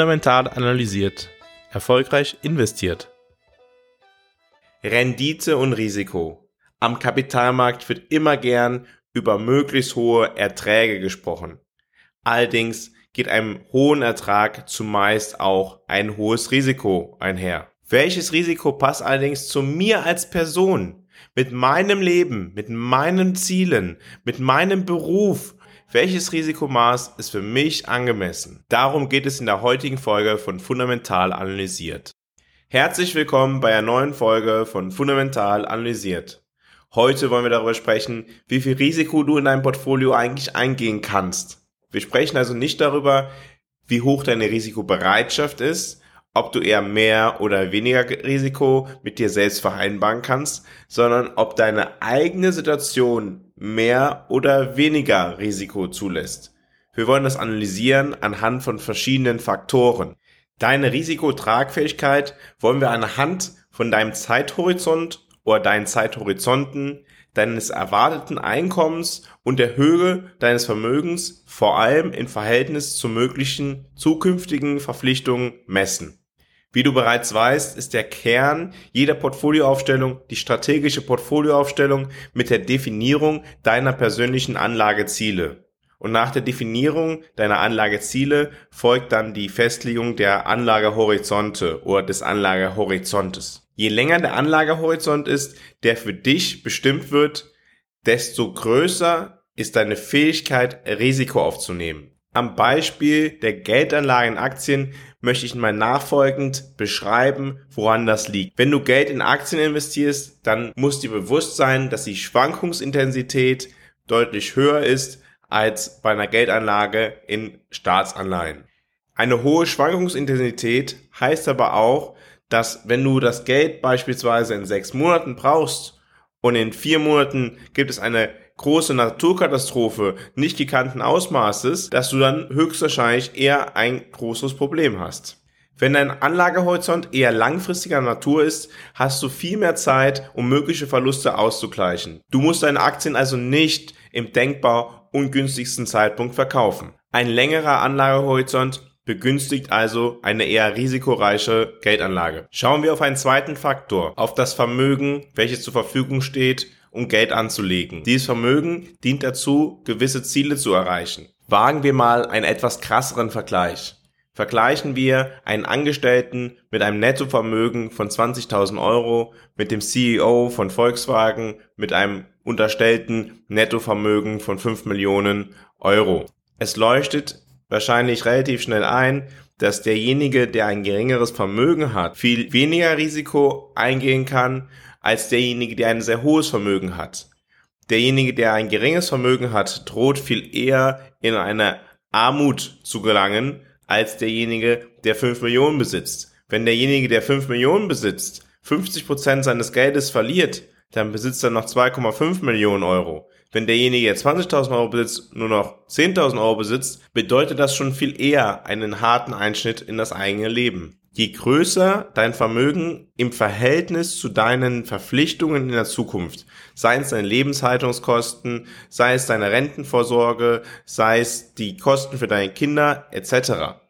Fundamental analysiert. Erfolgreich investiert. Rendite und Risiko. Am Kapitalmarkt wird immer gern über möglichst hohe Erträge gesprochen. Allerdings geht einem hohen Ertrag zumeist auch ein hohes Risiko einher. Welches Risiko passt allerdings zu mir als Person? Mit meinem Leben, mit meinen Zielen, mit meinem Beruf welches Risikomaß ist für mich angemessen? Darum geht es in der heutigen Folge von Fundamental Analysiert. Herzlich willkommen bei einer neuen Folge von Fundamental Analysiert. Heute wollen wir darüber sprechen, wie viel Risiko du in deinem Portfolio eigentlich eingehen kannst. Wir sprechen also nicht darüber, wie hoch deine Risikobereitschaft ist, ob du eher mehr oder weniger Risiko mit dir selbst vereinbaren kannst, sondern ob deine eigene Situation mehr oder weniger Risiko zulässt. Wir wollen das analysieren anhand von verschiedenen Faktoren. Deine Risikotragfähigkeit wollen wir anhand von deinem Zeithorizont oder deinen Zeithorizonten, deines erwarteten Einkommens und der Höhe deines Vermögens vor allem in Verhältnis zu möglichen zukünftigen Verpflichtungen messen. Wie du bereits weißt, ist der Kern jeder Portfolioaufstellung die strategische Portfolioaufstellung mit der Definierung deiner persönlichen Anlageziele. Und nach der Definierung deiner Anlageziele folgt dann die Festlegung der Anlagehorizonte oder des Anlagehorizontes. Je länger der Anlagehorizont ist, der für dich bestimmt wird, desto größer ist deine Fähigkeit, Risiko aufzunehmen. Am Beispiel der Geldanlage in Aktien möchte ich mal nachfolgend beschreiben, woran das liegt. Wenn du Geld in Aktien investierst, dann muss dir bewusst sein, dass die Schwankungsintensität deutlich höher ist als bei einer Geldanlage in Staatsanleihen. Eine hohe Schwankungsintensität heißt aber auch, dass wenn du das Geld beispielsweise in sechs Monaten brauchst und in vier Monaten gibt es eine große Naturkatastrophe nicht gekannten Ausmaßes, dass du dann höchstwahrscheinlich eher ein großes Problem hast. Wenn dein Anlagehorizont eher langfristiger Natur ist, hast du viel mehr Zeit, um mögliche Verluste auszugleichen. Du musst deine Aktien also nicht im denkbar ungünstigsten Zeitpunkt verkaufen. Ein längerer Anlagehorizont begünstigt also eine eher risikoreiche Geldanlage. Schauen wir auf einen zweiten Faktor, auf das Vermögen, welches zur Verfügung steht um Geld anzulegen. Dieses Vermögen dient dazu, gewisse Ziele zu erreichen. Wagen wir mal einen etwas krasseren Vergleich. Vergleichen wir einen Angestellten mit einem Nettovermögen von 20.000 Euro mit dem CEO von Volkswagen mit einem unterstellten Nettovermögen von 5 Millionen Euro. Es leuchtet wahrscheinlich relativ schnell ein, dass derjenige, der ein geringeres Vermögen hat, viel weniger Risiko eingehen kann als derjenige, der ein sehr hohes Vermögen hat. Derjenige, der ein geringes Vermögen hat, droht viel eher in eine Armut zu gelangen, als derjenige, der 5 Millionen besitzt. Wenn derjenige, der 5 Millionen besitzt, 50 Prozent seines Geldes verliert, dann besitzt er noch 2,5 Millionen Euro. Wenn derjenige, der 20.000 Euro besitzt, nur noch 10.000 Euro besitzt, bedeutet das schon viel eher einen harten Einschnitt in das eigene Leben je größer dein Vermögen im Verhältnis zu deinen Verpflichtungen in der Zukunft, sei es deine Lebenshaltungskosten, sei es deine Rentenvorsorge, sei es die Kosten für deine Kinder etc.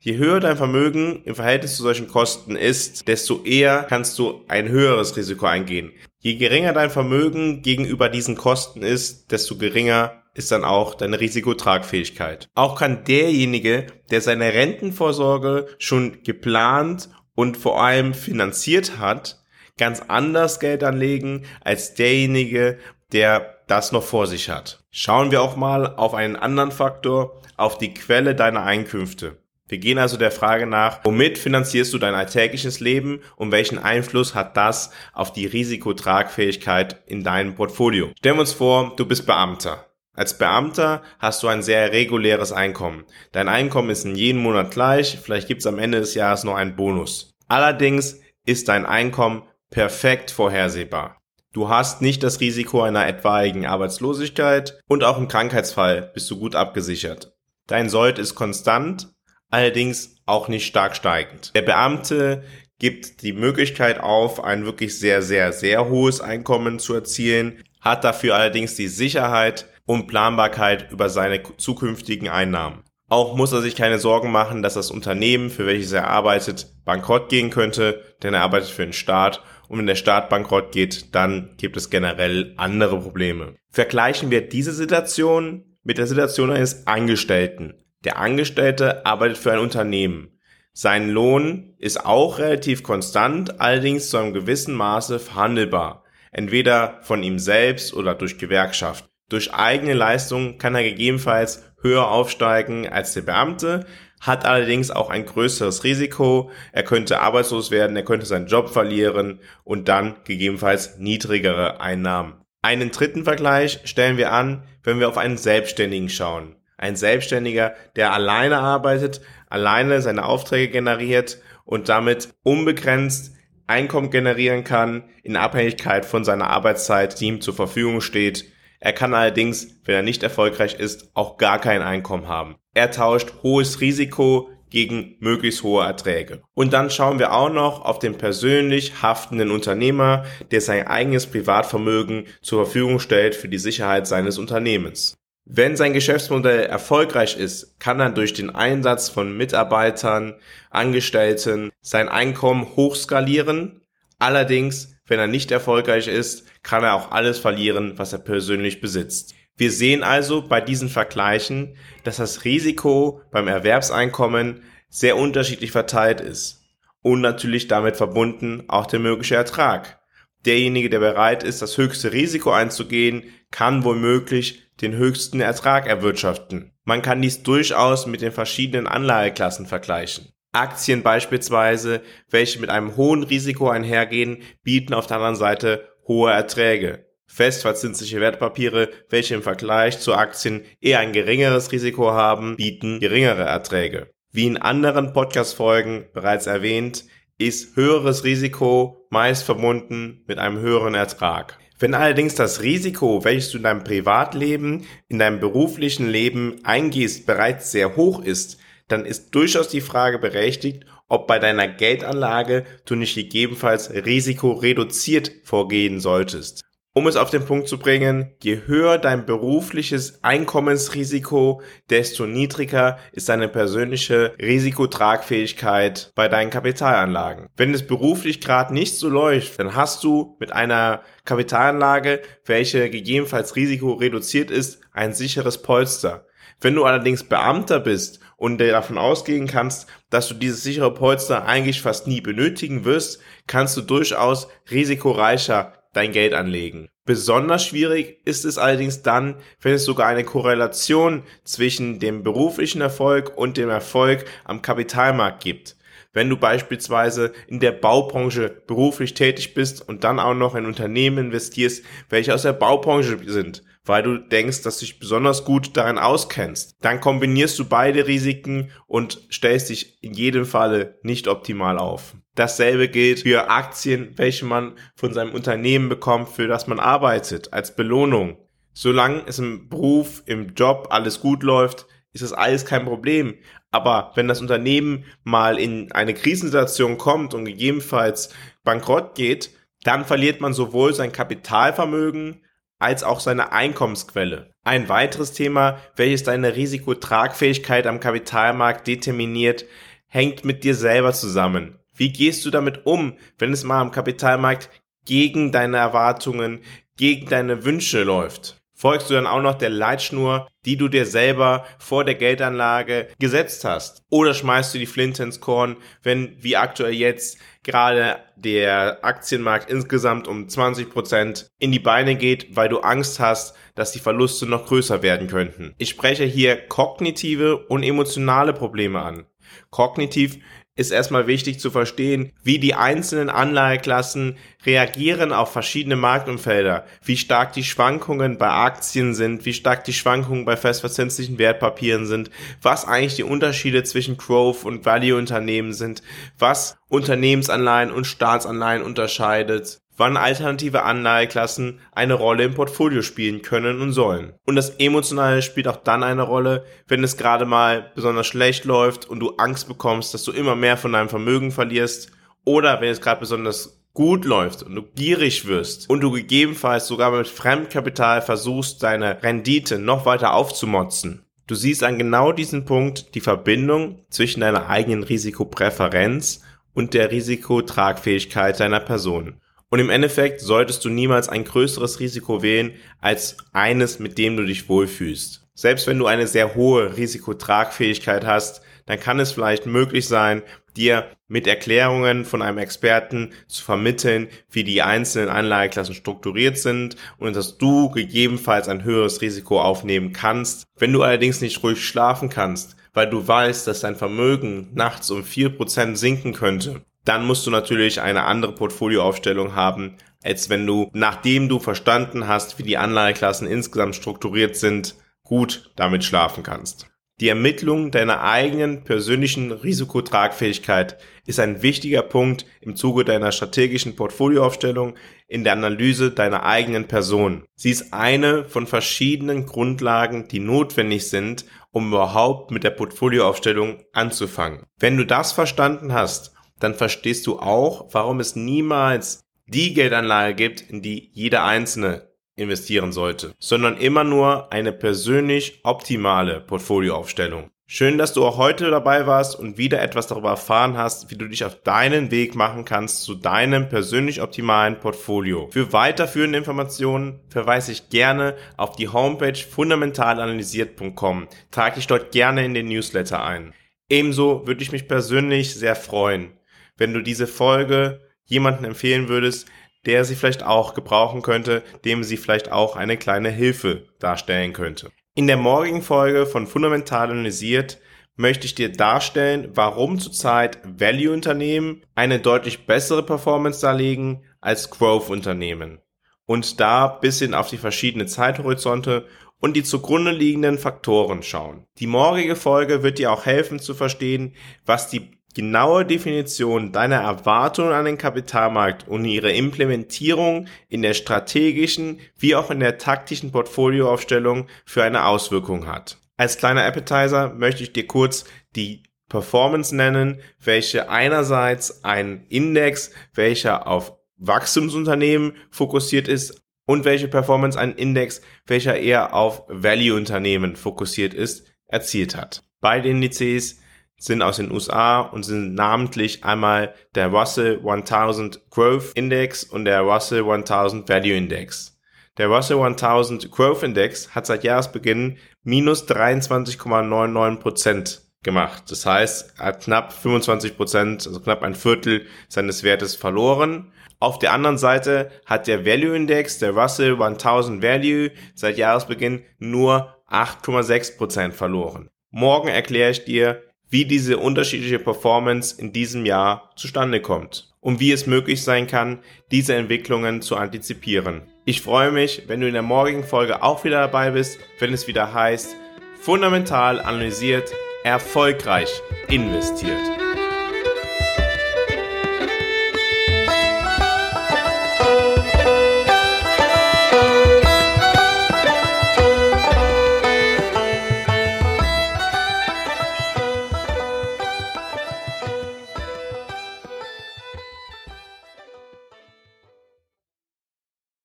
Je höher dein Vermögen im Verhältnis zu solchen Kosten ist, desto eher kannst du ein höheres Risiko eingehen. Je geringer dein Vermögen gegenüber diesen Kosten ist, desto geringer ist dann auch deine Risikotragfähigkeit. Auch kann derjenige, der seine Rentenvorsorge schon geplant und vor allem finanziert hat, ganz anders Geld anlegen als derjenige, der das noch vor sich hat. Schauen wir auch mal auf einen anderen Faktor, auf die Quelle deiner Einkünfte. Wir gehen also der Frage nach, womit finanzierst du dein alltägliches Leben und welchen Einfluss hat das auf die Risikotragfähigkeit in deinem Portfolio? Stellen wir uns vor, du bist Beamter. Als Beamter hast du ein sehr reguläres Einkommen. Dein Einkommen ist in jedem Monat gleich, vielleicht gibt es am Ende des Jahres noch einen Bonus. Allerdings ist dein Einkommen perfekt vorhersehbar. Du hast nicht das Risiko einer etwaigen Arbeitslosigkeit und auch im Krankheitsfall bist du gut abgesichert. Dein Sold ist konstant, allerdings auch nicht stark steigend. Der Beamte gibt die Möglichkeit auf, ein wirklich sehr, sehr, sehr hohes Einkommen zu erzielen, hat dafür allerdings die Sicherheit, und Planbarkeit über seine zukünftigen Einnahmen. Auch muss er sich keine Sorgen machen, dass das Unternehmen, für welches er arbeitet, bankrott gehen könnte, denn er arbeitet für den Staat und wenn der Staat bankrott geht, dann gibt es generell andere Probleme. Vergleichen wir diese Situation mit der Situation eines Angestellten. Der Angestellte arbeitet für ein Unternehmen. Sein Lohn ist auch relativ konstant, allerdings zu einem gewissen Maße verhandelbar. Entweder von ihm selbst oder durch Gewerkschaft. Durch eigene Leistung kann er gegebenenfalls höher aufsteigen als der Beamte, hat allerdings auch ein größeres Risiko. Er könnte arbeitslos werden, er könnte seinen Job verlieren und dann gegebenenfalls niedrigere Einnahmen. Einen dritten Vergleich stellen wir an, wenn wir auf einen Selbstständigen schauen. Ein Selbstständiger, der alleine arbeitet, alleine seine Aufträge generiert und damit unbegrenzt Einkommen generieren kann, in Abhängigkeit von seiner Arbeitszeit, die ihm zur Verfügung steht. Er kann allerdings, wenn er nicht erfolgreich ist, auch gar kein Einkommen haben. Er tauscht hohes Risiko gegen möglichst hohe Erträge. Und dann schauen wir auch noch auf den persönlich haftenden Unternehmer, der sein eigenes Privatvermögen zur Verfügung stellt für die Sicherheit seines Unternehmens. Wenn sein Geschäftsmodell erfolgreich ist, kann er durch den Einsatz von Mitarbeitern, Angestellten sein Einkommen hochskalieren. Allerdings, wenn er nicht erfolgreich ist, kann er auch alles verlieren, was er persönlich besitzt. Wir sehen also bei diesen Vergleichen, dass das Risiko beim Erwerbseinkommen sehr unterschiedlich verteilt ist und natürlich damit verbunden auch der mögliche Ertrag. Derjenige, der bereit ist, das höchste Risiko einzugehen, kann womöglich den höchsten Ertrag erwirtschaften. Man kann dies durchaus mit den verschiedenen Anlageklassen vergleichen. Aktien beispielsweise, welche mit einem hohen Risiko einhergehen, bieten auf der anderen Seite hohe Erträge festverzinsliche Wertpapiere, welche im Vergleich zu Aktien eher ein geringeres Risiko haben, bieten geringere Erträge. Wie in anderen Podcast-Folgen bereits erwähnt, ist höheres Risiko meist verbunden mit einem höheren Ertrag. Wenn allerdings das Risiko, welches du in deinem Privatleben, in deinem beruflichen Leben eingehst, bereits sehr hoch ist, dann ist durchaus die Frage berechtigt, ob bei deiner Geldanlage du nicht gegebenenfalls risikoreduziert vorgehen solltest. Um es auf den Punkt zu bringen, je höher dein berufliches Einkommensrisiko, desto niedriger ist deine persönliche Risikotragfähigkeit bei deinen Kapitalanlagen. Wenn es beruflich gerade nicht so läuft, dann hast du mit einer Kapitalanlage, welche gegebenenfalls risikoreduziert ist, ein sicheres Polster. Wenn du allerdings Beamter bist und davon ausgehen kannst, dass du dieses sichere Polster eigentlich fast nie benötigen wirst, kannst du durchaus risikoreicher dein Geld anlegen. Besonders schwierig ist es allerdings dann, wenn es sogar eine Korrelation zwischen dem beruflichen Erfolg und dem Erfolg am Kapitalmarkt gibt. Wenn du beispielsweise in der Baubranche beruflich tätig bist und dann auch noch in Unternehmen investierst, welche aus der Baubranche sind, weil du denkst, dass du dich besonders gut darin auskennst, dann kombinierst du beide Risiken und stellst dich in jedem Falle nicht optimal auf. Dasselbe gilt für Aktien, welche man von seinem Unternehmen bekommt, für das man arbeitet, als Belohnung. Solange es im Beruf, im Job alles gut läuft, ist das alles kein Problem. Aber wenn das Unternehmen mal in eine Krisensituation kommt und gegebenenfalls bankrott geht, dann verliert man sowohl sein Kapitalvermögen als auch seine Einkommensquelle. Ein weiteres Thema, welches deine Risikotragfähigkeit am Kapitalmarkt determiniert, hängt mit dir selber zusammen. Wie gehst du damit um, wenn es mal am Kapitalmarkt gegen deine Erwartungen, gegen deine Wünsche läuft? Folgst du dann auch noch der Leitschnur, die du dir selber vor der Geldanlage gesetzt hast? Oder schmeißt du die Flinte ins Korn, wenn wie aktuell jetzt gerade der Aktienmarkt insgesamt um 20 Prozent in die Beine geht, weil du Angst hast, dass die Verluste noch größer werden könnten? Ich spreche hier kognitive und emotionale Probleme an. Kognitiv ist erstmal wichtig zu verstehen, wie die einzelnen Anleiheklassen reagieren auf verschiedene Marktumfelder, wie stark die Schwankungen bei Aktien sind, wie stark die Schwankungen bei festverzinslichen Wertpapieren sind, was eigentlich die Unterschiede zwischen Growth und Value Unternehmen sind, was Unternehmensanleihen und Staatsanleihen unterscheidet, wann alternative Anleiheklassen eine Rolle im Portfolio spielen können und sollen. Und das Emotionale spielt auch dann eine Rolle, wenn es gerade mal besonders schlecht läuft und du Angst bekommst, dass du immer mehr von deinem Vermögen verlierst oder wenn es gerade besonders gut läuft und du gierig wirst und du gegebenenfalls sogar mit Fremdkapital versuchst, deine Rendite noch weiter aufzumotzen Du siehst an genau diesem Punkt die Verbindung zwischen deiner eigenen Risikopräferenz und der Risikotragfähigkeit deiner Person. Und im Endeffekt solltest du niemals ein größeres Risiko wählen als eines, mit dem du dich wohlfühlst. Selbst wenn du eine sehr hohe Risikotragfähigkeit hast, dann kann es vielleicht möglich sein, dir mit Erklärungen von einem Experten zu vermitteln, wie die einzelnen Anlageklassen strukturiert sind und dass du gegebenenfalls ein höheres Risiko aufnehmen kannst. Wenn du allerdings nicht ruhig schlafen kannst, weil du weißt, dass dein Vermögen nachts um vier Prozent sinken könnte, dann musst du natürlich eine andere Portfolioaufstellung haben, als wenn du, nachdem du verstanden hast, wie die Anlageklassen insgesamt strukturiert sind, gut damit schlafen kannst. Die Ermittlung deiner eigenen persönlichen Risikotragfähigkeit ist ein wichtiger Punkt im Zuge deiner strategischen Portfolioaufstellung in der Analyse deiner eigenen Person. Sie ist eine von verschiedenen Grundlagen, die notwendig sind, um überhaupt mit der Portfolioaufstellung anzufangen. Wenn du das verstanden hast dann verstehst du auch, warum es niemals die Geldanlage gibt, in die jeder Einzelne investieren sollte, sondern immer nur eine persönlich optimale Portfolioaufstellung. Schön, dass du auch heute dabei warst und wieder etwas darüber erfahren hast, wie du dich auf deinen Weg machen kannst zu deinem persönlich optimalen Portfolio. Für weiterführende Informationen verweise ich gerne auf die Homepage fundamentalanalysiert.com. Trage dich dort gerne in den Newsletter ein. Ebenso würde ich mich persönlich sehr freuen, wenn du diese Folge jemanden empfehlen würdest, der sie vielleicht auch gebrauchen könnte, dem sie vielleicht auch eine kleine Hilfe darstellen könnte. In der morgigen Folge von Fundamental Analysiert möchte ich dir darstellen, warum zurzeit Value-Unternehmen eine deutlich bessere Performance darlegen als Growth-Unternehmen. Und da bisschen auf die verschiedenen Zeithorizonte und die zugrunde liegenden Faktoren schauen. Die morgige Folge wird dir auch helfen zu verstehen, was die genaue Definition deiner Erwartungen an den Kapitalmarkt und ihre Implementierung in der strategischen wie auch in der taktischen Portfolioaufstellung für eine Auswirkung hat. Als kleiner Appetizer möchte ich dir kurz die Performance nennen, welche einerseits ein Index, welcher auf Wachstumsunternehmen fokussiert ist, und welche Performance ein Index, welcher eher auf Value-Unternehmen fokussiert ist, erzielt hat. Beide Indizes sind aus den USA und sind namentlich einmal der Russell 1000 Growth Index und der Russell 1000 Value Index. Der Russell 1000 Growth Index hat seit Jahresbeginn minus 23,99% gemacht. Das heißt, er hat knapp 25% also knapp ein Viertel seines Wertes verloren. Auf der anderen Seite hat der Value Index, der Russell 1000 Value, seit Jahresbeginn nur 8,6% verloren. Morgen erkläre ich dir, wie diese unterschiedliche Performance in diesem Jahr zustande kommt und wie es möglich sein kann, diese Entwicklungen zu antizipieren. Ich freue mich, wenn du in der morgigen Folge auch wieder dabei bist, wenn es wieder heißt, fundamental analysiert, erfolgreich investiert.